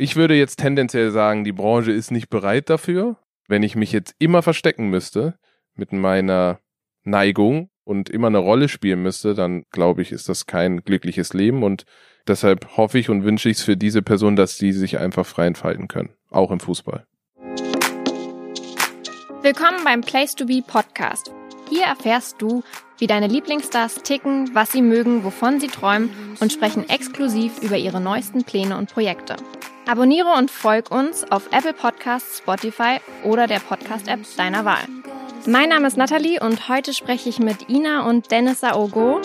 Ich würde jetzt tendenziell sagen, die Branche ist nicht bereit dafür. Wenn ich mich jetzt immer verstecken müsste mit meiner Neigung und immer eine Rolle spielen müsste, dann glaube ich, ist das kein glückliches Leben und deshalb hoffe ich und wünsche ich es für diese Person, dass sie sich einfach frei entfalten können, auch im Fußball. Willkommen beim Place to Be Podcast. Hier erfährst du, wie deine Lieblingsstars ticken, was sie mögen, wovon sie träumen und sprechen exklusiv über ihre neuesten Pläne und Projekte. Abonniere und folg uns auf Apple Podcasts, Spotify oder der Podcast-App deiner Wahl. Mein Name ist Nathalie und heute spreche ich mit Ina und Dennis Saogo.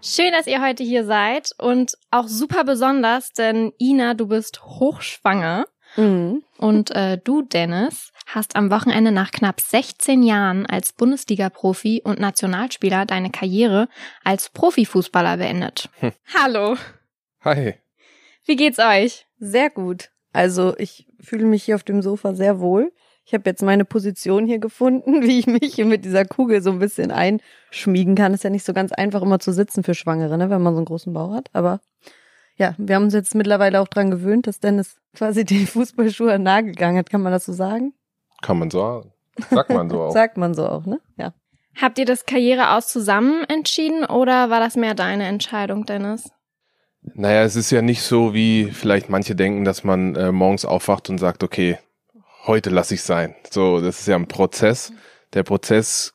Schön, dass ihr heute hier seid und auch super besonders, denn Ina, du bist hochschwanger. Mhm. Und äh, du, Dennis, hast am Wochenende nach knapp 16 Jahren als Bundesliga-Profi und Nationalspieler deine Karriere als Profifußballer beendet. Hm. Hallo. Hi. Wie geht's euch? Sehr gut. Also ich fühle mich hier auf dem Sofa sehr wohl. Ich habe jetzt meine Position hier gefunden, wie ich mich hier mit dieser Kugel so ein bisschen einschmiegen kann. Ist ja nicht so ganz einfach immer zu sitzen für Schwangere, ne, wenn man so einen großen Bauch hat. Aber ja, wir haben uns jetzt mittlerweile auch dran gewöhnt, dass Dennis quasi die Fußballschuhe nahegegangen hat. Kann man das so sagen? Kann man so. Sagt man so auch. Sagt man so auch, ne? Ja. Habt ihr das Karriere aus zusammen entschieden oder war das mehr deine Entscheidung, Dennis? Naja, es ist ja nicht so, wie vielleicht manche denken, dass man äh, morgens aufwacht und sagt, okay, heute lasse ich sein. So, das ist ja ein Prozess. Der Prozess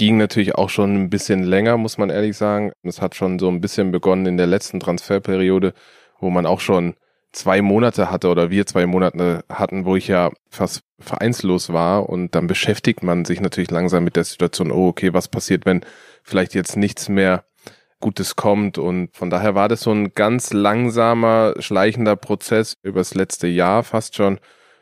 ging natürlich auch schon ein bisschen länger, muss man ehrlich sagen. Es hat schon so ein bisschen begonnen in der letzten Transferperiode, wo man auch schon zwei Monate hatte oder wir zwei Monate hatten, wo ich ja fast vereinslos war und dann beschäftigt man sich natürlich langsam mit der Situation, oh, okay, was passiert, wenn vielleicht jetzt nichts mehr Gutes kommt. Und von daher war das so ein ganz langsamer, schleichender Prozess übers letzte Jahr fast schon.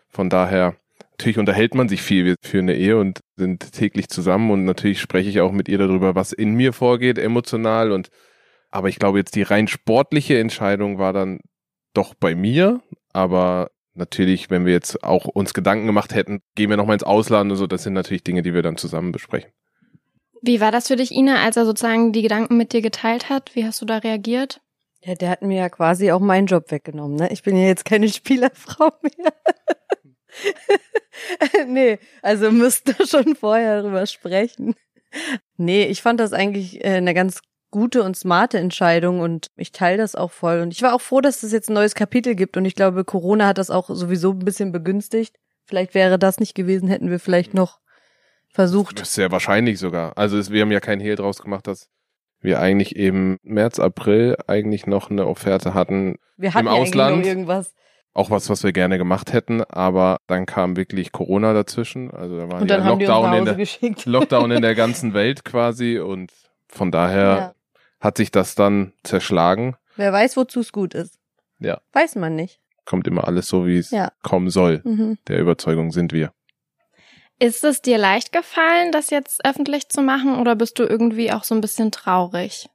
Von daher, natürlich unterhält man sich viel für eine Ehe und sind täglich zusammen und natürlich spreche ich auch mit ihr darüber, was in mir vorgeht, emotional und aber ich glaube jetzt die rein sportliche Entscheidung war dann doch bei mir, aber natürlich, wenn wir jetzt auch uns Gedanken gemacht hätten, gehen wir nochmal ins Ausland und so, das sind natürlich Dinge, die wir dann zusammen besprechen. Wie war das für dich, Ina, als er sozusagen die Gedanken mit dir geteilt hat? Wie hast du da reagiert? Ja, der hat mir ja quasi auch meinen Job weggenommen, ne? Ich bin ja jetzt keine Spielerfrau mehr. nee, also müsst ihr schon vorher drüber sprechen. Nee, ich fand das eigentlich äh, eine ganz gute und smarte Entscheidung und ich teile das auch voll. Und ich war auch froh, dass es jetzt ein neues Kapitel gibt und ich glaube, Corona hat das auch sowieso ein bisschen begünstigt. Vielleicht wäre das nicht gewesen, hätten wir vielleicht noch versucht. Das ist sehr wahrscheinlich sogar. Also es, wir haben ja kein Hehl draus gemacht, dass wir eigentlich eben März, April eigentlich noch eine Offerte hatten wir hatten im ja Ausland. irgendwas. Auch was, was wir gerne gemacht hätten, aber dann kam wirklich Corona dazwischen. Also da war und dann ja Lockdown, in der, geschickt. Lockdown in der ganzen Welt quasi und von daher ja. hat sich das dann zerschlagen. Wer weiß, wozu es gut ist. Ja. Weiß man nicht. Kommt immer alles so, wie es ja. kommen soll. Mhm. Der Überzeugung sind wir. Ist es dir leicht gefallen, das jetzt öffentlich zu machen oder bist du irgendwie auch so ein bisschen traurig?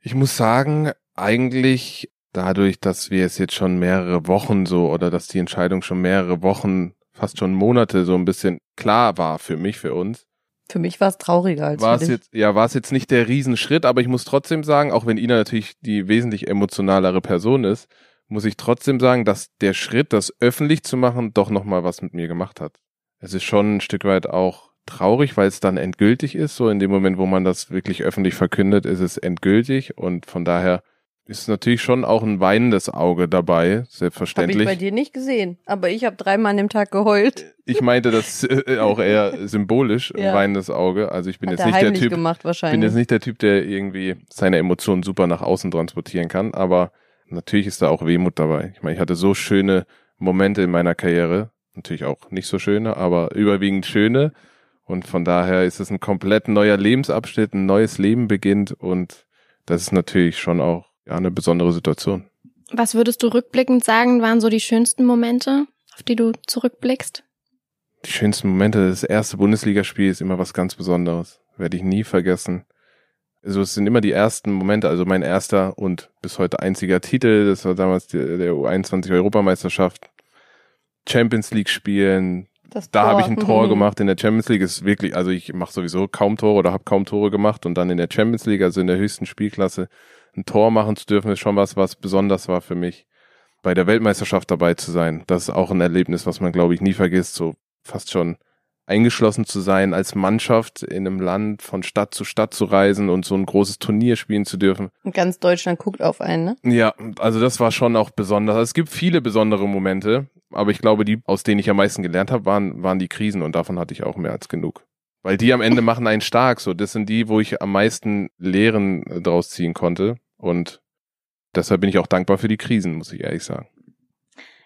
Ich muss sagen, eigentlich dadurch, dass wir es jetzt schon mehrere Wochen so oder dass die Entscheidung schon mehrere Wochen, fast schon Monate so ein bisschen klar war für mich, für uns. Für mich war es trauriger als war für es jetzt ja war es jetzt nicht der Riesenschritt, aber ich muss trotzdem sagen, auch wenn Ina natürlich die wesentlich emotionalere Person ist, muss ich trotzdem sagen, dass der Schritt, das öffentlich zu machen, doch noch mal was mit mir gemacht hat es ist schon ein Stück weit auch traurig, weil es dann endgültig ist. So in dem Moment, wo man das wirklich öffentlich verkündet, ist es endgültig und von daher ist natürlich schon auch ein weinendes Auge dabei, selbstverständlich. Habe ich bei dir nicht gesehen, aber ich habe dreimal an dem Tag geheult. Ich meinte das äh, auch eher symbolisch, ja. ein weinendes Auge. Also ich bin Hat jetzt nicht der Typ, gemacht, bin jetzt nicht der Typ, der irgendwie seine Emotionen super nach außen transportieren kann, aber natürlich ist da auch Wehmut dabei. Ich meine, ich hatte so schöne Momente in meiner Karriere, natürlich auch nicht so schöne, aber überwiegend schöne. Und von daher ist es ein komplett neuer Lebensabschnitt, ein neues Leben beginnt und das ist natürlich schon auch ja, eine besondere Situation. Was würdest du rückblickend sagen, waren so die schönsten Momente, auf die du zurückblickst? Die schönsten Momente, das erste Bundesligaspiel ist immer was ganz Besonderes. Werde ich nie vergessen. Also es sind immer die ersten Momente, also mein erster und bis heute einziger Titel, das war damals die, der U21 Europameisterschaft Champions League spielen. Das da habe ich ein Tor gemacht in der Champions League. Ist wirklich, also ich mache sowieso kaum Tore oder habe kaum Tore gemacht und dann in der Champions League, also in der höchsten Spielklasse, ein Tor machen zu dürfen, ist schon was, was besonders war für mich. bei der Weltmeisterschaft dabei zu sein. Das ist auch ein Erlebnis, was man, glaube ich, nie vergisst, so fast schon eingeschlossen zu sein als Mannschaft in einem Land von Stadt zu Stadt zu reisen und so ein großes Turnier spielen zu dürfen. Und ganz Deutschland guckt auf einen, ne? Ja, also das war schon auch besonders. Also es gibt viele besondere Momente, aber ich glaube, die, aus denen ich am meisten gelernt habe, waren, waren die Krisen und davon hatte ich auch mehr als genug. Weil die am Ende machen einen stark. So, das sind die, wo ich am meisten Lehren äh, draus ziehen konnte. Und deshalb bin ich auch dankbar für die Krisen, muss ich ehrlich sagen.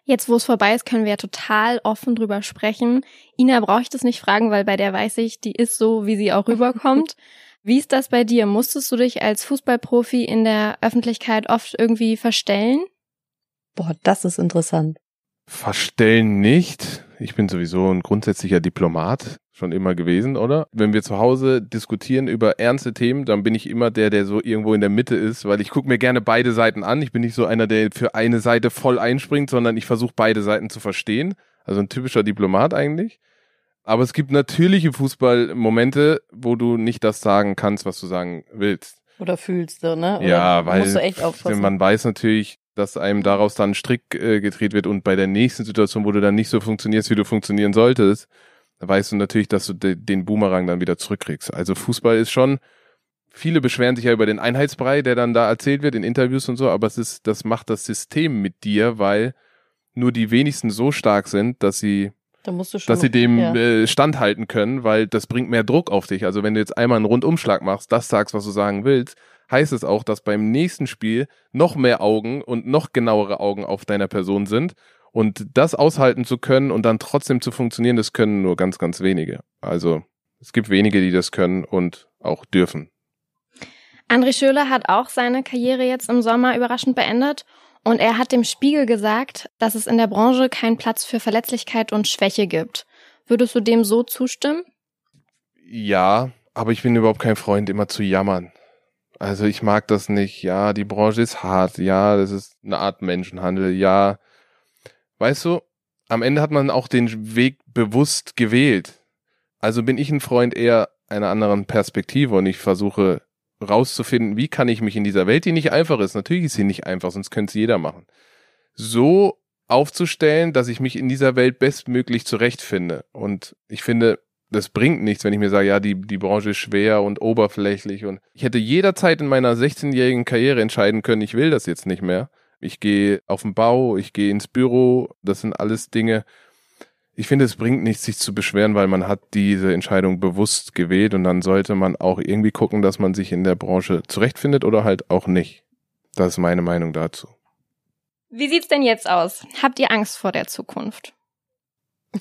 Jetzt, wo es vorbei ist, können wir ja total offen drüber sprechen. Ina brauche ich das nicht fragen, weil bei der weiß ich, die ist so, wie sie auch rüberkommt. Wie ist das bei dir? Musstest du dich als Fußballprofi in der Öffentlichkeit oft irgendwie verstellen? Boah, das ist interessant. Verstellen nicht. Ich bin sowieso ein grundsätzlicher Diplomat schon immer gewesen, oder? Wenn wir zu Hause diskutieren über ernste Themen, dann bin ich immer der, der so irgendwo in der Mitte ist, weil ich gucke mir gerne beide Seiten an. Ich bin nicht so einer, der für eine Seite voll einspringt, sondern ich versuche beide Seiten zu verstehen. Also ein typischer Diplomat eigentlich. Aber es gibt natürliche Fußballmomente, wo du nicht das sagen kannst, was du sagen willst. Oder fühlst du, ne? Oder ja, weil musst du echt aufpassen. man weiß natürlich, dass einem daraus dann ein Strick äh, gedreht wird und bei der nächsten Situation, wo du dann nicht so funktionierst, wie du funktionieren solltest, weißt du natürlich, dass du de den Boomerang dann wieder zurückkriegst. Also Fußball ist schon, viele beschweren sich ja über den Einheitsbrei, der dann da erzählt wird in Interviews und so, aber es ist, das macht das System mit dir, weil nur die wenigsten so stark sind, dass sie da dass sie dem ja. äh, standhalten können, weil das bringt mehr Druck auf dich. Also wenn du jetzt einmal einen Rundumschlag machst, das sagst, was du sagen willst, heißt es auch, dass beim nächsten Spiel noch mehr Augen und noch genauere Augen auf deiner Person sind. Und das aushalten zu können und dann trotzdem zu funktionieren, das können nur ganz, ganz wenige. Also es gibt wenige, die das können und auch dürfen. André Schöler hat auch seine Karriere jetzt im Sommer überraschend beendet und er hat dem Spiegel gesagt, dass es in der Branche keinen Platz für Verletzlichkeit und Schwäche gibt. Würdest du dem so zustimmen? Ja, aber ich bin überhaupt kein Freund, immer zu jammern. Also ich mag das nicht. Ja, die Branche ist hart. Ja, das ist eine Art Menschenhandel. Ja, weißt du, am Ende hat man auch den Weg bewusst gewählt. Also bin ich ein Freund eher einer anderen Perspektive und ich versuche rauszufinden, wie kann ich mich in dieser Welt, die nicht einfach ist, natürlich ist sie nicht einfach, sonst könnte es jeder machen, so aufzustellen, dass ich mich in dieser Welt bestmöglich zurechtfinde. Und ich finde, das bringt nichts, wenn ich mir sage, ja, die, die Branche ist schwer und oberflächlich und ich hätte jederzeit in meiner 16-jährigen Karriere entscheiden können, ich will das jetzt nicht mehr. Ich gehe auf den Bau, ich gehe ins Büro, das sind alles Dinge. Ich finde, es bringt nichts, sich zu beschweren, weil man hat diese Entscheidung bewusst gewählt und dann sollte man auch irgendwie gucken, dass man sich in der Branche zurechtfindet oder halt auch nicht. Das ist meine Meinung dazu. Wie sieht's denn jetzt aus? Habt ihr Angst vor der Zukunft?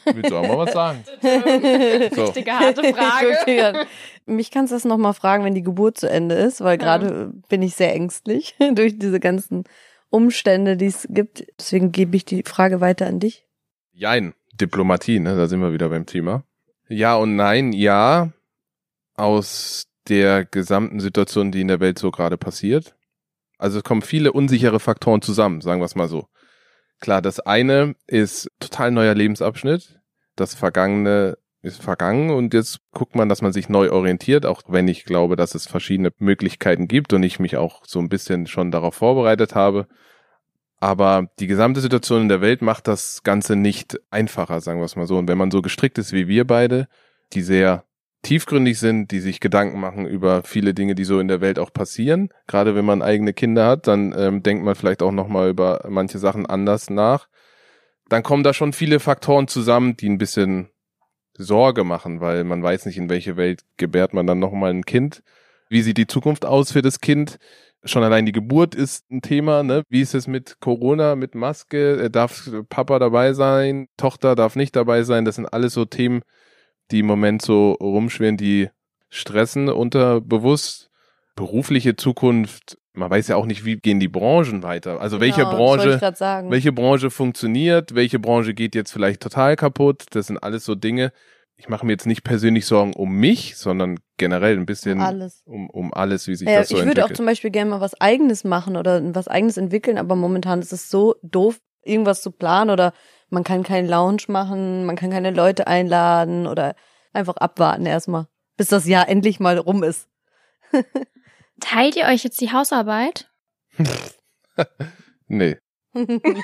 Willst du auch mal was sagen? So. Richtige harte Frage. Mich kannst du das nochmal fragen, wenn die Geburt zu Ende ist, weil Ja. gerade bin ich sehr ängstlich durch diese ganzen Umstände, die es gibt. Deswegen gebe ich die Frage weiter an dich. Jein. Diplomatie, ne? Da sind wir wieder beim Thema. Ja und nein, ja. Aus der gesamten Situation, die in der Welt so gerade passiert. Also es kommen viele unsichere Faktoren zusammen, sagen wir es mal so. Klar, das eine ist total neuer Lebensabschnitt. Das Vergangene ist vergangen und jetzt guckt man, dass man sich neu orientiert, auch wenn ich glaube, dass es verschiedene Möglichkeiten gibt und ich mich auch so ein bisschen schon darauf vorbereitet habe. Aber die gesamte Situation in der Welt macht das Ganze nicht einfacher, sagen wir es mal so. Und wenn man so gestrickt ist wie wir beide, die sehr tiefgründig sind, die sich Gedanken machen über viele Dinge, die so in der Welt auch passieren, gerade wenn man eigene Kinder hat, dann ähm, denkt man vielleicht auch nochmal über manche Sachen anders nach. Dann kommen da schon viele Faktoren zusammen, die ein bisschen Sorge machen, weil man weiß nicht, in welche Welt gebärt man dann nochmal ein Kind. Wie sieht die Zukunft aus für das Kind? Schon allein die Geburt ist ein Thema, ne? Wie ist es mit Corona, mit Maske? Äh, Darf Papa dabei sein? Tochter darf nicht dabei sein? Das sind alles so Themen, die im Moment so rumschwirren, die stressen unterbewusst. Berufliche Zukunft, man weiß ja auch nicht, wie gehen die Branchen weiter. Also welche Genau, wollte Branche ich welche Branche funktioniert, welche Branche geht jetzt vielleicht total kaputt. Das sind alles so Dinge. Ich mache mir jetzt nicht persönlich Sorgen um mich, sondern generell ein bisschen Alles. um, um alles, wie sich Ja, das so ich würde auch entwickelt. zum Beispiel gerne mal was Eigenes machen oder was Eigenes entwickeln, aber momentan ist es so doof, irgendwas zu planen oder man kann keinen Lounge machen, man kann keine Leute einladen oder einfach abwarten erstmal, bis das Jahr endlich mal rum ist. Teilt ihr euch jetzt die Hausarbeit? nee, nee.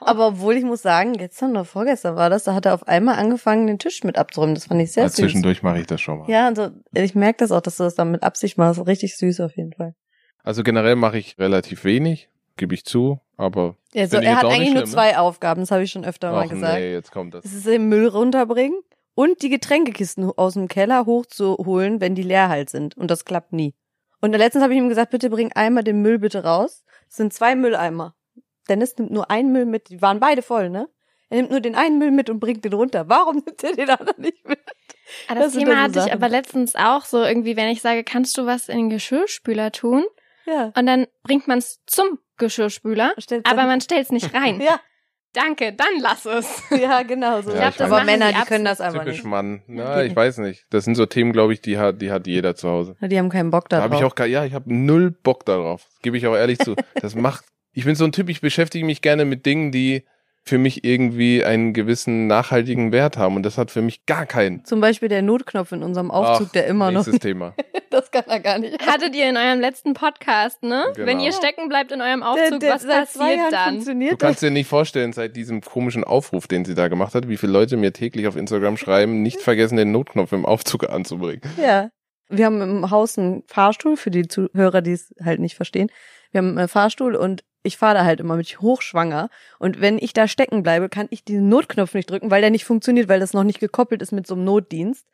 Aber obwohl ich muss sagen, gestern oder vorgestern war das, da hat er auf einmal angefangen, den Tisch mit abzuräumen. Das fand ich sehr Ja, süß. zwischendurch mache ich das schon mal. Ja, also ich merke das auch, dass du das dann mit Absicht machst. Richtig süß auf jeden Fall. Also generell mache ich relativ wenig, gebe ich zu, aber Also Find ich er hat eigentlich nur schlimm, ne? zwei Aufgaben, das habe ich schon öfter mal ach gesagt. nee, jetzt kommt das. Es ist den Müll runterbringen und die Getränkekisten aus dem Keller hochzuholen, wenn die leer halt sind. Und das klappt nie. Und letztens habe ich ihm gesagt, bitte bring einmal den Müll bitte raus. Es sind zwei Mülleimer. Dennis nimmt nur einen Müll mit. Die waren beide voll, ne? Er nimmt nur den einen Müll mit und bringt den runter. Warum nimmt er den anderen nicht mit? Ah, das, Das Thema hatte ich aber letztens auch so irgendwie, wenn ich sage, kannst du was in den Geschirrspüler tun? Ja. Und dann bringt man es zum Geschirrspüler, aber man stellt es nicht rein. Ja, Danke, dann lass es. ja, genau so. Ja, ich glaub, das aber Männer, die können das einfach Typisch nicht. Mann. Na, ich weiß nicht. Das sind so Themen, glaube ich, die hat, die hat jeder zu Hause. Die haben keinen Bock Da darauf. habe ich auch, gar- ja, ich habe null Bock darauf. Gebe ich auch ehrlich zu. Das macht, ich bin so ein Typ, ich beschäftige mich gerne mit Dingen, die für mich irgendwie einen gewissen nachhaltigen Wert haben und das hat für mich gar keinen. Zum Beispiel der Notknopf in unserem Aufzug, Ach, der immer noch. Nächstes Thema. Das kann er gar nicht. Hattet ihr in eurem letzten Podcast, ne? Genau. Wenn ihr stecken bleibt in eurem Der- Aufzug, der was seit zwei passiert dann? funktioniert Du kannst dir nicht vorstellen, seit diesem komischen Aufruf, den sie da gemacht hat, wie viele Leute mir täglich auf Instagram schreiben, nicht vergessen, den Notknopf im Aufzug anzubringen. Ja. Wir haben im Haus einen Fahrstuhl, für die Zuhörer, die es halt nicht verstehen. Wir haben einen Fahrstuhl und ich fahre da halt immer mit hochschwanger. Und wenn ich da stecken bleibe, kann ich diesen Notknopf nicht drücken, weil der nicht funktioniert, weil das noch nicht gekoppelt ist mit so einem Notdienst.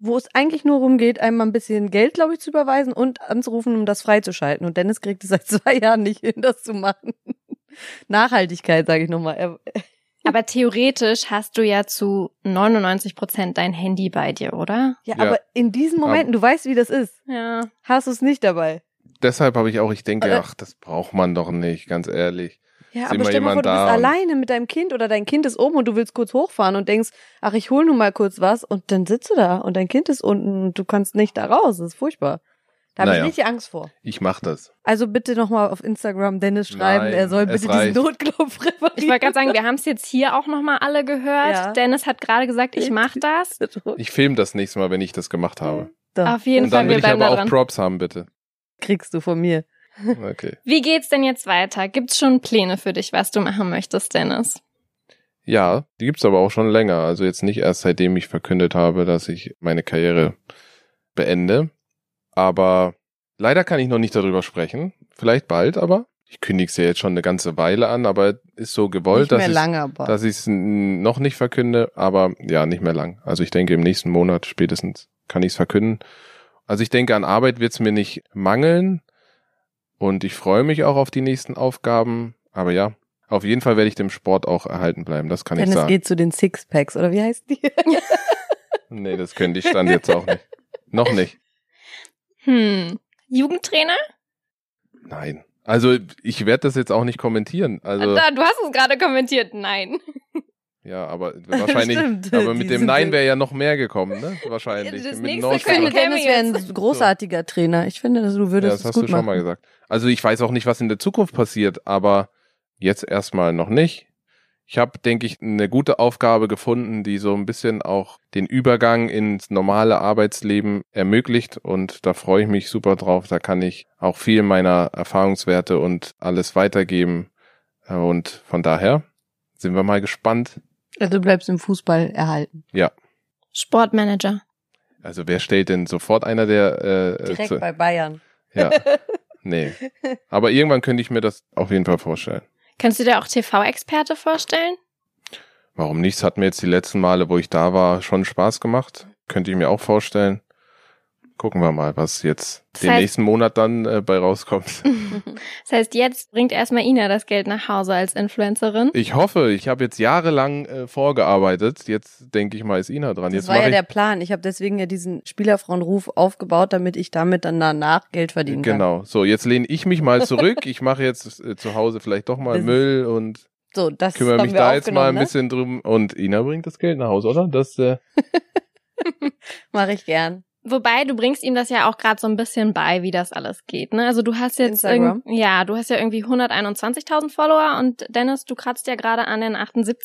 Wo es eigentlich nur darum geht, einmal ein bisschen Geld, glaube ich, zu überweisen und anzurufen, um das freizuschalten. Und Dennis kriegt es seit zwei Jahren nicht hin, das zu machen. Nachhaltigkeit, sage ich nochmal. Er- Aber theoretisch hast du ja zu 99 Prozent dein Handy bei dir, oder? Ja, Ja. aber in diesen Momenten, du weißt, wie das ist, Ja. hast du es nicht dabei. Deshalb habe ich auch, ich denke, Aber- ach, das braucht man doch nicht, ganz ehrlich. Ja, aber stell dir mal vor, du bist und- alleine mit deinem Kind oder dein Kind ist oben und du willst kurz hochfahren und denkst, ach, ich hol nun mal kurz was und dann sitzt du da und dein Kind ist unten und du kannst nicht da raus. Das ist furchtbar. Da habe Naja. ich richtig Angst vor. Ich mach das. Also bitte nochmal auf Instagram Dennis schreiben, Nein, er soll bitte reicht. diesen Notknopf reparieren. Ich wollte gerade sagen, wir haben es jetzt hier auch nochmal alle gehört. Ja. Dennis hat gerade gesagt, ich mach das. Ich film das nächste Mal, wenn ich das gemacht habe. Da Auf jeden Und Fall, dann wir will ich aber auch dran. Props haben, bitte. Kriegst du von mir. Okay. Wie geht's denn jetzt weiter? Gibt's schon Pläne für dich, was du machen möchtest, Dennis? Ja, die gibt's aber auch schon länger. Also jetzt nicht erst seitdem ich verkündet habe, dass ich meine Karriere beende. Aber leider kann ich noch nicht darüber sprechen. Vielleicht bald, aber ich kündige es ja jetzt schon eine ganze Weile an, aber ist so gewollt, dass ich es noch nicht verkünde, aber ja, nicht mehr lang. Also ich denke, im nächsten Monat spätestens kann ich es verkünden. Also ich denke, an Arbeit wird es mir nicht mangeln und ich freue mich auch auf die nächsten Aufgaben. Aber ja, auf jeden Fall werde ich dem Sport auch erhalten bleiben, das kann Dennis ich sagen. geht zu den Sixpacks, oder wie heißt die? Nee, das könnte ich stand jetzt auch nicht. Noch nicht. Hm. Jugendtrainer? Nein. Also ich werde das jetzt auch nicht kommentieren. Also da, du hast es gerade kommentiert. Nein. Ja, aber wahrscheinlich. Stimmt. Aber mit dem Nein wäre ja noch mehr gekommen, ne? Wahrscheinlich. Das Mit Ich finde, Dennis wäre ein großartiger Trainer. Ich finde, du Ja, würdest das es hast gut du schon machen. mal gesagt. Also ich weiß auch nicht, was in der Zukunft passiert, aber jetzt erstmal noch nicht. Ich habe, denke ich, eine gute Aufgabe gefunden, die so ein bisschen auch den Übergang ins normale Arbeitsleben ermöglicht und da freue ich mich super drauf. Da kann ich auch viel meiner Erfahrungswerte und alles weitergeben und von daher sind wir mal gespannt. Also du bleibst im Fußball erhalten. Sportmanager. Also wer stellt denn sofort einer der äh, Direkt zu, bei Bayern. ja, nee. Aber irgendwann könnte ich mir das auf jeden Fall vorstellen. Kannst du dir auch TV-Experte vorstellen? Warum nicht? Es hat mir jetzt die letzten Male, wo ich da war, schon Spaß gemacht. Könnte ich mir auch vorstellen. Gucken wir mal, was jetzt Das den heißt- nächsten Monat dann äh, bei rauskommt. Das heißt, jetzt bringt erstmal Ina das Geld nach Hause als Influencerin. Ich hoffe, ich habe jetzt jahrelang äh, vorgearbeitet. Jetzt denke ich mal, ist Ina dran. Das jetzt war ja der Plan. Ich habe deswegen ja diesen Spielerfrauenruf aufgebaut, damit ich damit dann danach Geld verdienen kann. genau. So, jetzt lehne ich mich mal zurück. Ich mache jetzt äh, zu Hause vielleicht doch mal Das- Müll und So, das kümmere mich da jetzt mal ein ne? bisschen drum. Und Ina bringt das Geld nach Hause, oder? Das äh, Mache ich gern. Wobei, du bringst ihm das ja auch gerade so ein bisschen bei, wie das alles geht. Ne? Also du hast jetzt ja, du hast ja irgendwie 121.000 Follower und Dennis, du kratzt ja gerade an den 78.000,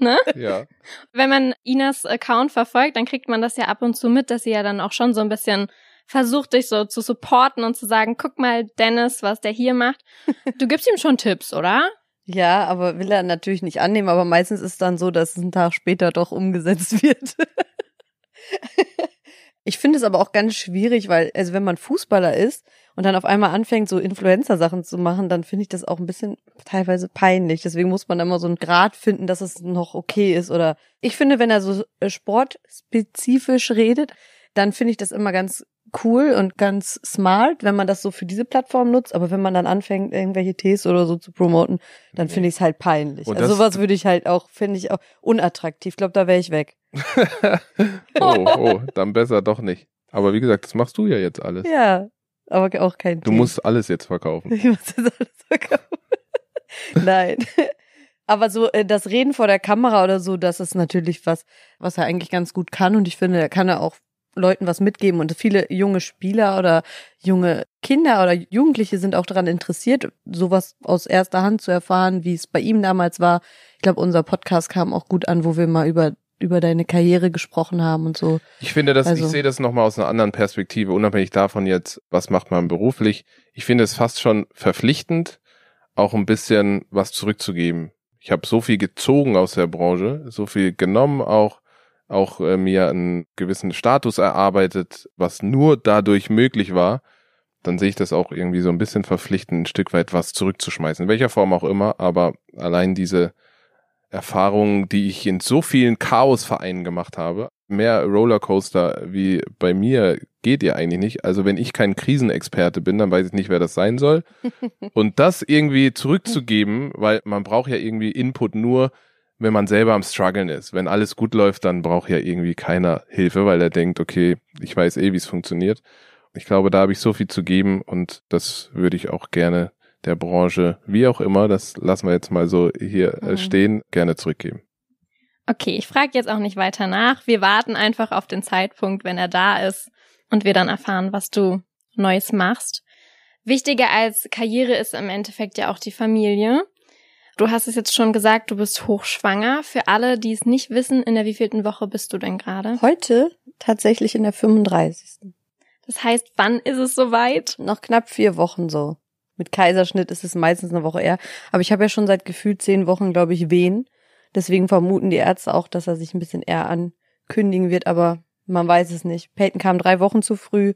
ne? ja. Wenn man Inas Account verfolgt, dann kriegt man das ja ab und zu mit, dass sie ja dann auch schon so ein bisschen versucht, dich so zu supporten und zu sagen, guck mal, Dennis, was der hier macht. Du gibst ihm schon Tipps, oder? Ja, aber will er natürlich nicht annehmen, aber meistens ist dann so, dass es einen Tag später doch umgesetzt wird. Ich finde es aber auch ganz schwierig, weil, also wenn man Fußballer ist und dann auf einmal anfängt, so Influencer-Sachen zu machen, dann finde ich das auch ein bisschen teilweise peinlich. Deswegen muss man immer so einen Grad finden, dass es noch okay ist. Oder ich finde, wenn er so äh, sportspezifisch redet, dann finde ich das immer ganz cool und ganz smart, wenn man das so für diese Plattform nutzt, aber wenn man dann anfängt, irgendwelche Tees oder so zu promoten, dann finde ich es halt peinlich. Und Also sowas würde ich halt auch, finde ich auch unattraktiv. Ich glaube, da wäre ich weg. oh, oh, dann besser doch nicht. Aber wie gesagt, das machst du ja jetzt alles. Ja, aber auch kein Du Tee. musst alles jetzt verkaufen. Ich muss das alles verkaufen. Nein. Aber so äh, das Reden vor der Kamera oder so, das ist natürlich was, was er eigentlich ganz gut kann. Und ich finde, er kann ja auch Leuten was mitgeben. Und viele junge Spieler oder junge Kinder oder Jugendliche sind auch daran interessiert, sowas aus erster Hand zu erfahren, wie es bei ihm damals war. Ich glaube, unser Podcast kam auch gut an, wo wir mal über über deine Karriere gesprochen haben und so. Ich finde das, Also- ich sehe das nochmal aus einer anderen Perspektive, unabhängig davon jetzt, was macht man beruflich. Ich finde es fast schon verpflichtend, auch ein bisschen was zurückzugeben. Ich habe so viel gezogen aus der Branche, so viel genommen, auch, auch äh, mir einen gewissen Status erarbeitet, was nur dadurch möglich war. Dann sehe ich das auch irgendwie so ein bisschen verpflichtend, ein Stück weit was zurückzuschmeißen, in welcher Form auch immer, aber allein diese Erfahrungen, die ich in so vielen Chaosvereinen gemacht habe. Mehr Rollercoaster wie bei mir geht ja eigentlich nicht. Also wenn ich kein Krisenexperte bin, dann weiß ich nicht, wer das sein soll. Und das irgendwie zurückzugeben, weil man braucht ja irgendwie Input nur, wenn man selber am struggeln ist. Wenn alles gut läuft, dann braucht ja irgendwie keiner Hilfe, weil er denkt, okay, ich weiß eh, wie es funktioniert. Ich glaube, da habe ich so viel zu geben und das würde ich auch gerne der Branche, wie auch immer, das lassen wir jetzt mal so hier äh, Mhm. stehen, gerne zurückgeben. Okay, ich frage jetzt auch nicht weiter nach. Wir warten einfach auf den Zeitpunkt, wenn er da ist und wir dann erfahren, was du Neues machst. Wichtiger als Karriere ist im Endeffekt ja auch die Familie. Du hast es jetzt schon gesagt, du bist hochschwanger. Für alle, die es nicht wissen, in der wievielten Woche bist du denn gerade? Heute tatsächlich in der 35. Das heißt, wann ist es soweit? Noch knapp vier Wochen so. Mit Kaiserschnitt ist es meistens eine Woche eher. Aber ich habe ja schon seit gefühlt zehn Wochen, glaube ich, Wehen. Deswegen vermuten die Ärzte auch, dass er sich ein bisschen eher ankündigen wird, aber man weiß es nicht. Peyton kam drei Wochen zu früh.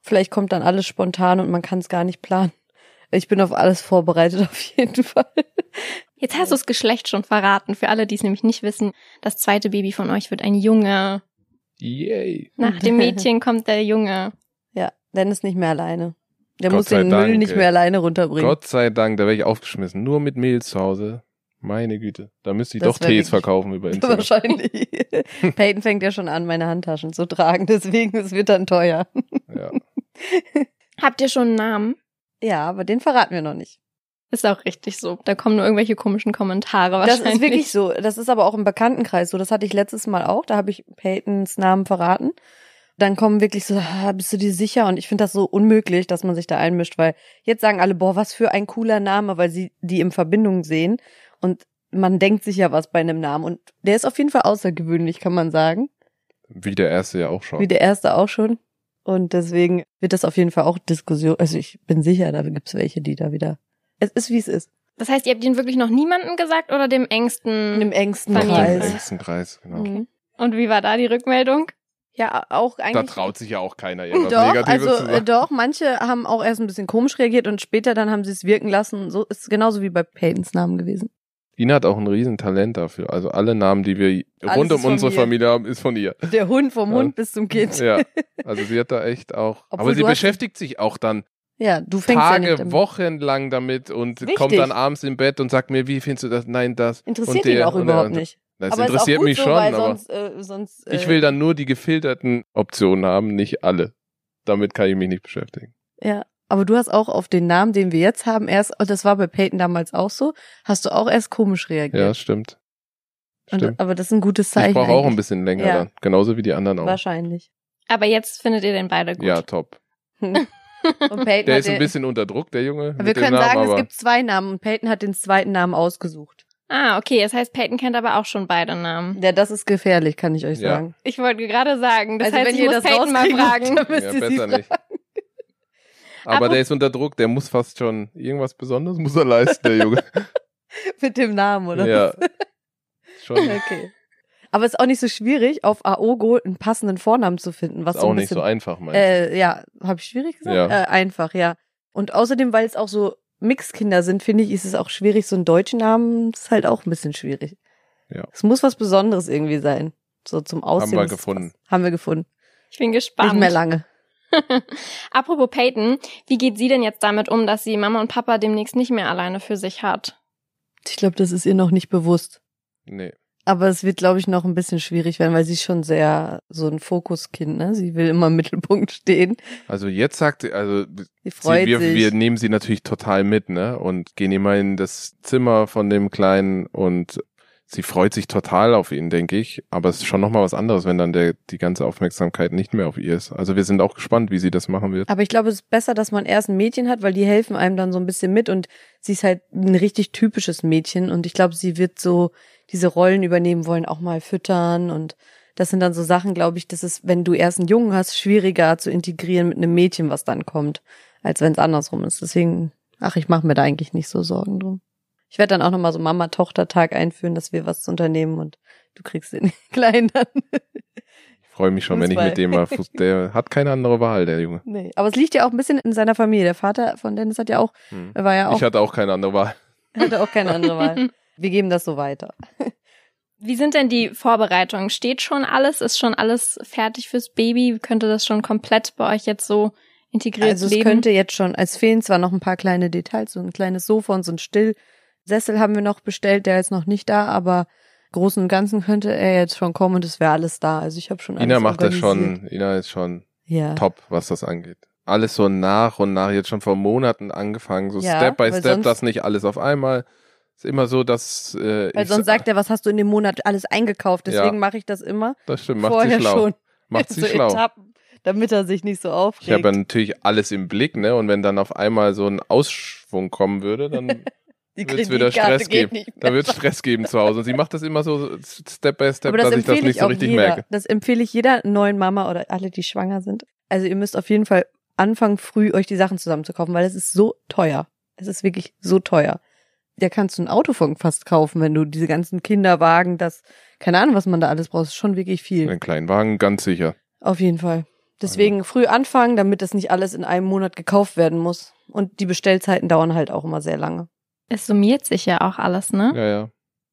Vielleicht kommt dann alles spontan und man kann es gar nicht planen. Ich bin auf alles vorbereitet, auf jeden Fall. Jetzt hast du das Geschlecht schon verraten. Für alle, die es nämlich nicht wissen, das zweite Baby von euch wird ein Junge. Yay. Nach dem Mädchen kommt der Junge. Ja, Dennis nicht mehr alleine. Der Gott muss sei den Müll Dank, nicht ey. mehr alleine runterbringen. Gott sei Dank, da wäre ich aufgeschmissen. Nur mit Mehl zu Hause. Meine Güte. Da müsste ich Das doch Tees verkaufen über Instagram. Wahrscheinlich. Peyton fängt ja schon an, meine Handtaschen zu tragen, deswegen es wird dann teuer. Ja. Habt ihr schon einen Namen? Ja, aber den verraten wir noch nicht. Ist auch richtig so. Da kommen nur irgendwelche komischen Kommentare Das wahrscheinlich. ist wirklich so. Das ist aber auch im Bekanntenkreis so. Das hatte ich letztes Mal auch. Da habe ich Peytons Namen verraten. Dann kommen wirklich so, ah, bist du dir sicher? Und ich finde das so unmöglich, dass man sich da einmischt, weil jetzt sagen alle, boah, was für ein cooler Name, weil sie die in Verbindung sehen. Und man denkt sich ja was bei einem Namen. Und der ist auf jeden Fall außergewöhnlich, kann man sagen. Wie der erste ja auch schon. Wie der erste auch schon. Und deswegen wird das auf jeden Fall auch Diskussion. Also ich bin sicher, da gibt's welche, die da wieder. Es ist wie es ist. Das heißt, ihr habt ihn wirklich noch niemandem gesagt oder dem engsten? Dem engsten Kreis. engsten Kreis, genau. Mhm. Und wie war da die Rückmeldung? Ja, auch Da eigentlich. traut sich ja auch keiner irgendwas Doch, Negatives also zu äh, sagen. doch, manche haben auch erst ein bisschen komisch reagiert und später dann haben sie es wirken lassen. So ist genauso wie bei Peytons Namen gewesen. Ina hat auch ein Riesentalent dafür. Also alle Namen, die wir Alles rund um unsere mir. Familie haben, ist von ihr. Der Hund vom Ja. Hund bis zum Kind. Ja. Also sie hat da echt auch. Obwohl aber sie beschäftigt sich auch dann Ja, du fängst ja Tage, damit. Wochen lang damit und Richtig. kommt dann abends im Bett und sagt mir, wie findest du das? Nein, das. Interessiert ihn auch überhaupt und- nicht. Das aber interessiert ist auch gut mich so, schon, weil aber sonst, äh, sonst äh, ich will dann nur die gefilterten Optionen haben, nicht alle. Damit kann ich mich nicht beschäftigen. Ja, aber du hast auch auf den Namen, den wir jetzt haben, erst, und das war bei Peyton damals auch so, hast du auch erst komisch reagiert. Ja, stimmt. Und, Stimmt. aber das ist ein gutes Zeichen. Ich brauche auch ein bisschen länger Ja. dann. Genauso wie die anderen auch. Wahrscheinlich. Aber jetzt findet ihr den beide gut. Ja, top. Und Peyton Der ist ein bisschen unter Druck, der Junge. Wir mit dem können Namen, sagen, aber es gibt zwei Namen und Peyton hat den zweiten Namen ausgesucht. Ah, okay. Das heißt, Peyton kennt aber auch schon beide Namen. Ja, das ist gefährlich, kann ich euch Ja. sagen. Ich wollte gerade sagen, das Also heißt, wenn ich ihr muss das Peyton mal fragen. dann müsst ja, ihr sie besser fragen. nicht. Aber der ist unter Druck, der muss fast schon irgendwas Besonderes muss er leisten, der Junge. Mit dem Namen, oder? Ja. Schon Okay. Aber es ist auch nicht so schwierig, auf AOGO einen passenden Vornamen zu finden, was ist so auch ein nicht so bisschen, einfach, meinst du? äh, ja, habe ich schwierig gesagt? Ja. Äh, einfach, ja. Und außerdem, weil es auch so Mixkinder sind, finde ich, ist es auch schwierig, so einen deutschen Namen ist halt auch ein bisschen schwierig. Ja. Es muss was Besonderes irgendwie sein. So zum Aussehen. wir muss es gefunden. passen. Haben wir gefunden. Ich bin gespannt. Nicht mehr lange. Apropos Peyton, wie geht sie denn jetzt damit um, dass sie Mama und Papa demnächst nicht mehr alleine für sich hat? Ich glaube, das ist ihr noch nicht bewusst. Nee. Aber es wird, glaube ich, noch ein bisschen schwierig werden, weil sie ist schon sehr so ein Fokuskind, ne? Sie will immer im Mittelpunkt stehen. Also jetzt sagt sie, also Sie sie, freut wir, sich. wir nehmen sie natürlich total mit, ne? Und gehen immer in das Zimmer von dem Kleinen und sie freut sich total auf ihn, denke ich. Aber es ist schon nochmal was anderes, wenn dann der, die ganze Aufmerksamkeit nicht mehr auf ihr ist. Also wir sind auch gespannt, wie sie das machen wird. Aber ich glaube, es ist besser, dass man erst ein Mädchen hat, weil die helfen einem dann so ein bisschen mit und sie ist halt ein richtig typisches Mädchen und ich glaube, sie wird so diese Rollen übernehmen wollen, auch mal füttern und das sind dann so Sachen, glaube ich, das ist, wenn du erst einen Jungen hast, schwieriger zu integrieren mit einem Mädchen, was dann kommt, als wenn es andersrum ist. Deswegen, ach, ich mache mir da eigentlich nicht so Sorgen drum. Ich werde dann auch nochmal so Mama-Tochter-Tag einführen, dass wir was unternehmen und du kriegst den Kleinen dann. Ich freue mich schon, wenn ich Fußball. mit dem mal Fuß, der hat keine andere Wahl, der Junge. Nee, aber es liegt ja auch ein bisschen in seiner Familie. Der Vater von Dennis hat ja auch, Hm. er war ja auch Ich hatte auch keine andere Wahl. Hatte auch keine andere Wahl. Wir geben das so weiter. Wie sind denn die Vorbereitungen? Steht schon alles? Ist schon alles fertig fürs Baby? Könnte das schon komplett bei euch jetzt so integriert Also es leben? könnte jetzt schon, es fehlen zwar noch ein paar kleine Details, so ein kleines Sofa und so ein Stillsessel haben wir noch bestellt, der ist noch nicht da, aber Großen und Ganzen könnte er jetzt schon kommen und es wäre alles da. Also ich habe schon alles Ina macht das schon, Ina ist schon Ja. top, was das angeht. Alles so nach und nach, jetzt schon vor Monaten angefangen, so Ja, Step by Step, das nicht alles auf einmal. Ist immer so, dass äh, Weil ich- sonst sagt er, was hast du in dem Monat alles eingekauft? Deswegen Ja. mache ich das immer das stimmt, macht vorher sie schlau. schon. Macht sie so schlau. Etappen, damit er sich nicht so aufregt. Ich habe ja natürlich alles im Blick, ne? Und wenn dann auf einmal so ein Ausschwung kommen würde, dann Die wird's wieder Stress geben. da wird Stress geben zu Hause. Und sie macht das immer so Step by Step, das dass ich das nicht ich so richtig jeder. merke. Das empfehle ich jeder neuen Mama oder alle, die schwanger sind. Also ihr müsst auf jeden Fall anfangen, früh euch die Sachen zusammenzukaufen, weil es ist so teuer. Es ist wirklich so teuer. Da kannst du ein Auto von fast kaufen, wenn du diese ganzen Kinderwagen, das, keine Ahnung, was man da alles braucht, ist schon wirklich viel. Einen kleinen Wagen, ganz sicher. Auf jeden Fall. Deswegen früh anfangen, damit das nicht alles in einem Monat gekauft werden muss. Und die Bestellzeiten dauern halt auch immer sehr lange. Es summiert sich ja auch alles, ne? Ja, ja.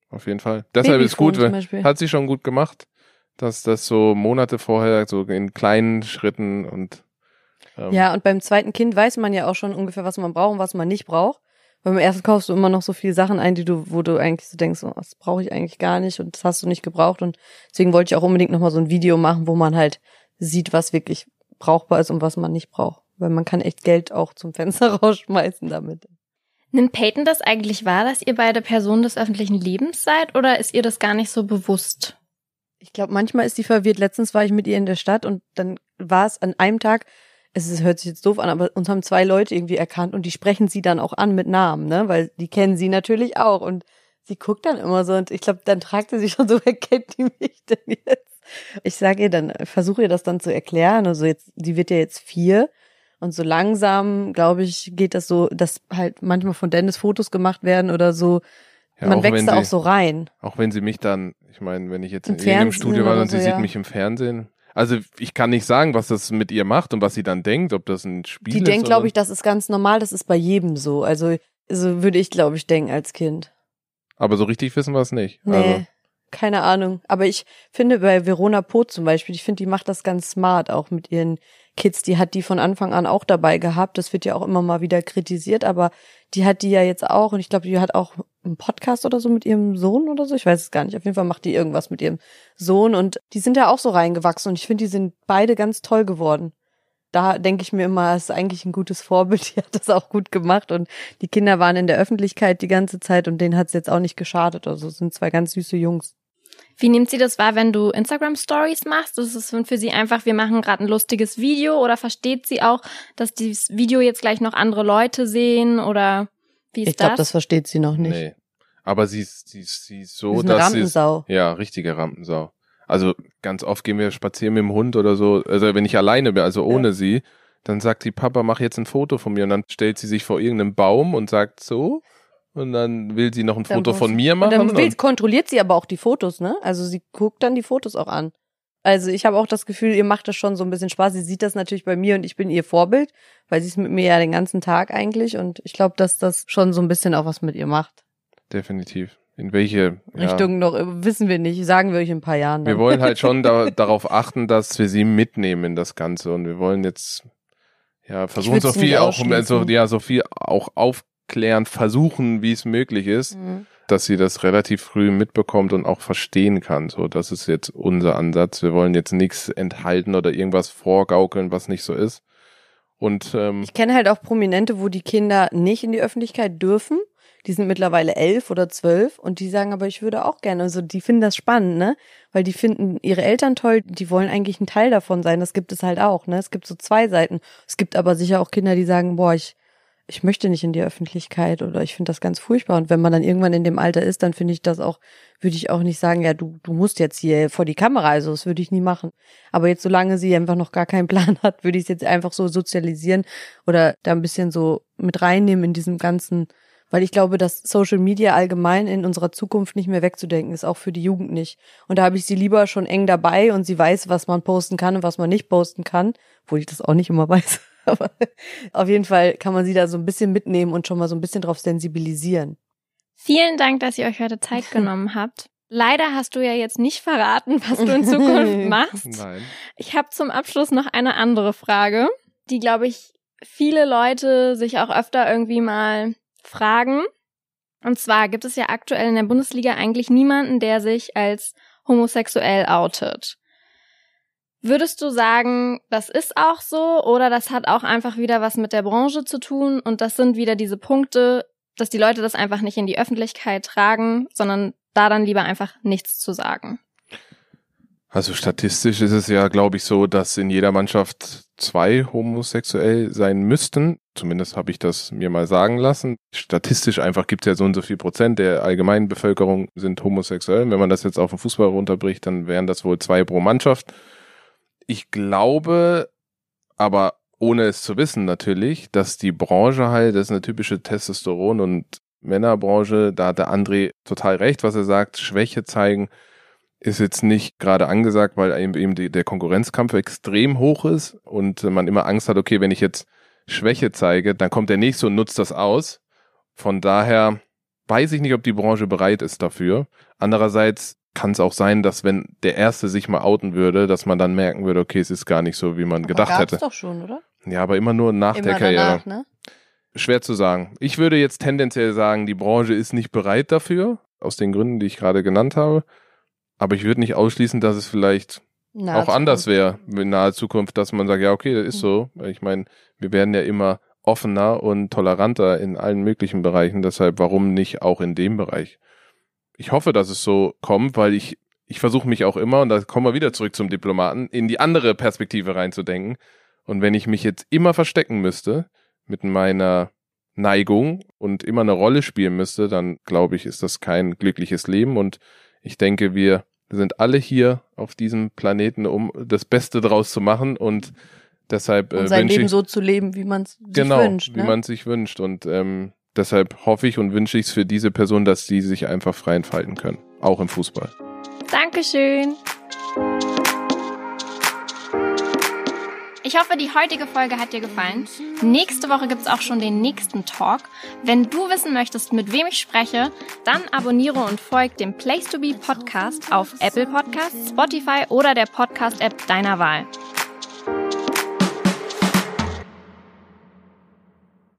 Auf jeden Fall. Deshalb ist gut, wenn, hat sie schon gut gemacht, dass das so Monate vorher so in kleinen Schritten und ähm, Ja, und beim zweiten Kind weiß man ja auch schon ungefähr, was man braucht und was man nicht braucht. Beim ersten kaufst du immer noch so viele Sachen ein, die du, wo du eigentlich so denkst, oh, das brauche ich eigentlich gar nicht und das hast du nicht gebraucht. Und deswegen wollte ich auch unbedingt nochmal so ein Video machen, wo man halt sieht, was wirklich brauchbar ist und was man nicht braucht. Weil man kann echt Geld auch zum Fenster rausschmeißen damit. Nimmt Peyton das eigentlich wahr, dass ihr beide Personen des öffentlichen Lebens seid oder ist ihr das gar nicht so bewusst? Ich glaube, manchmal ist die verwirrt. Letztens war ich mit ihr in der Stadt und dann war es an einem Tag, es ist, hört sich jetzt doof an, aber uns haben zwei Leute irgendwie erkannt und die sprechen sie dann auch an mit Namen, ne? Weil die kennen sie natürlich auch und sie guckt dann immer so und ich glaube, dann fragt sie sich schon so, wer kennt die mich denn jetzt? Ich sage ihr dann, versuche ihr das dann zu erklären. Also jetzt, die wird ja jetzt vier und so langsam, glaube ich, geht das so, dass halt manchmal von Dennis Fotos gemacht werden oder so. ja, Man wächst da sie, auch so rein. Auch wenn sie mich dann, ich meine, wenn ich jetzt Im in irgendeinem Fernsehen Studio war und sie so, sieht ja. mich im Fernsehen. Also ich kann nicht sagen, was das mit ihr macht und was sie dann denkt, ob das ein Spiel Die ist. denkt, glaube ich, das ist ganz normal, das ist bei jedem so. Also so würde ich, glaube ich, denken als Kind. Aber so richtig wissen wir es nicht. Nee, Also, keine Ahnung. Aber ich finde bei Verona Poth zum Beispiel, ich finde, die macht das ganz smart, auch mit ihren Kids. Die hat die von Anfang an auch dabei gehabt. Das wird ja auch immer mal wieder kritisiert, aber die hat die ja jetzt auch. Und ich glaube, die hat auch einen Podcast oder so mit ihrem Sohn oder so. Ich weiß es gar nicht. Auf jeden Fall macht die irgendwas mit ihrem Sohn. Und die sind ja auch so reingewachsen. Und ich finde, die sind beide ganz toll geworden. Da denke ich mir immer, es ist eigentlich ein gutes Vorbild. Die hat das auch gut gemacht. Und die Kinder waren in der Öffentlichkeit die ganze Zeit und denen hat es jetzt auch nicht geschadet. Also sind zwei ganz süße Jungs. Wie nimmt sie das wahr, wenn du Instagram Stories machst? Ist es für sie einfach, wir machen gerade ein lustiges Video oder versteht sie auch, dass dieses Video jetzt gleich noch andere Leute sehen oder wie ist Ich glaube, das? das versteht sie noch nicht. nee. Aber sie ist, sie ist, sie ist Sie so, ist eine dass sie ist, Rampensau. ja, richtige Rampensau. Also ganz oft gehen wir spazieren mit dem Hund oder so, also wenn ich alleine bin, also ohne sie, dann sagt die Papa, mach jetzt ein Foto von mir und dann stellt sie sich vor irgendeinem Baum und sagt so und dann will sie noch ein Dann Foto von mir Und machen. dann will, und- kontrolliert sie aber auch die Fotos, ne? Also sie guckt dann die Fotos auch an. Also ich habe auch das Gefühl, ihr macht das schon so ein bisschen Spaß. Sie sieht das natürlich bei mir und ich bin ihr Vorbild, weil sie ist mit mir ja den ganzen Tag eigentlich. Und ich glaube, dass das schon so ein bisschen auch was mit ihr macht. Definitiv. In welche ja, Richtung noch, wissen wir nicht, sagen wir euch in ein paar Jahren. Dann. Wir wollen halt schon da, darauf achten, dass wir sie mitnehmen in das Ganze und wir wollen jetzt ja versuchen so viel auch ausschließen. so, ja so viel auch aufklären versuchen, wie es möglich ist, Mhm. dass sie das relativ früh mitbekommt und auch verstehen kann. So, das ist jetzt unser Ansatz. Wir wollen jetzt nichts enthalten oder irgendwas vorgaukeln, was nicht so ist. Und ähm, Ich kenne halt auch Prominente, wo die Kinder nicht in die Öffentlichkeit dürfen. Die sind mittlerweile elf oder zwölf und die sagen, aber ich würde auch gerne. Also die finden das spannend, ne? Weil die finden ihre Eltern toll, die wollen eigentlich ein Teil davon sein. Das gibt es halt auch, ne? Es gibt so zwei Seiten. Es gibt aber sicher auch Kinder, die sagen, boah, ich, ich möchte nicht in die Öffentlichkeit oder ich finde das ganz furchtbar. Und wenn man dann irgendwann in dem Alter ist, dann finde ich das auch, würde ich auch nicht sagen, ja, du, du musst jetzt hier vor die Kamera. Also das würde ich nie machen. Aber jetzt, solange sie einfach noch gar keinen Plan hat, würde ich es jetzt einfach so sozialisieren oder da ein bisschen so mit reinnehmen in diesem ganzen, weil ich glaube, dass Social Media allgemein in unserer Zukunft nicht mehr wegzudenken ist, auch für die Jugend nicht. Und da habe ich sie lieber schon eng dabei und sie weiß, was man posten kann und was man nicht posten kann, obwohl ich das auch nicht immer weiß. Aber auf jeden Fall kann man sie da so ein bisschen mitnehmen und schon mal so ein bisschen drauf sensibilisieren. Vielen Dank, dass ihr euch heute Zeit genommen habt. Leider hast du ja jetzt nicht verraten, was du in Zukunft machst. nein. Ich habe zum Abschluss noch eine andere Frage, die, glaube ich, viele Leute sich auch öfter irgendwie mal fragen. Und zwar gibt es ja aktuell in der Bundesliga eigentlich niemanden, der sich als homosexuell outet. Würdest du sagen, das ist auch so oder das hat auch einfach wieder was mit der Branche zu tun und das sind wieder diese Punkte, dass die Leute das einfach nicht in die Öffentlichkeit tragen, sondern da dann lieber einfach nichts zu sagen? Also statistisch ist es ja, glaube ich, so, dass in jeder Mannschaft zwei homosexuell sein müssten. Zumindest habe ich das mir mal sagen lassen. Statistisch einfach gibt es ja so und so viel Prozent der allgemeinen Bevölkerung sind homosexuell. Wenn man das jetzt auf den Fußball runterbricht, dann wären das wohl zwei pro Mannschaft. Ich glaube, aber ohne es zu wissen natürlich, dass die Branche halt, das ist eine typische Testosteron- und Männerbranche, da hat der André total recht, was er sagt, Schwäche zeigen ist jetzt nicht gerade angesagt, weil eben, der Konkurrenzkampf extrem hoch ist und man immer Angst hat, okay, wenn ich jetzt Schwäche zeige, dann kommt der nächste und nutzt das aus. Von daher weiß ich nicht, ob die Branche bereit ist dafür. Andererseits kann es auch sein, dass wenn der Erste sich mal outen würde, dass man dann merken würde, okay, es ist gar nicht so, wie man gedacht Aber gab's hätte. doch schon, oder? Ja, aber immer nur nach der Immer Karriere. danach, ne? Schwer zu sagen. Ich würde jetzt tendenziell sagen, die Branche ist nicht bereit dafür, aus den Gründen, die ich gerade genannt habe. Aber ich würde nicht ausschließen, dass es vielleicht Nahe auch anders Zukunft. wäre in naher Zukunft, dass man sagt, ja, okay, das ist so. Ich meine, wir werden ja immer offener und toleranter in allen möglichen Bereichen. Deshalb, warum nicht auch in dem Bereich? Ich hoffe, dass es so kommt, weil ich, ich versuche mich auch immer, und da kommen wir wieder zurück zum Diplomaten, in die andere Perspektive reinzudenken. Und wenn ich mich jetzt immer verstecken müsste mit meiner Neigung und immer eine Rolle spielen müsste, dann glaube ich, ist das kein glückliches Leben. Und ich denke, wir sind alle hier auf diesem Planeten, um das Beste draus zu machen. Und deshalb Und äh, sein Leben ich so zu leben, wie man es sich genau, wünscht. wie Ne? man es sich wünscht. Und ähm, deshalb hoffe ich und wünsche ich es für diese Person, dass die sich einfach frei entfalten können. Auch im Fußball. Dankeschön. Ich hoffe, die heutige Folge hat dir gefallen. Nächste Woche gibt's auch schon den nächsten Talk. Wenn du wissen möchtest, mit wem ich spreche, dann abonniere und folg dem Place to Be Podcast auf Apple Podcasts, Spotify oder der Podcast-App deiner Wahl.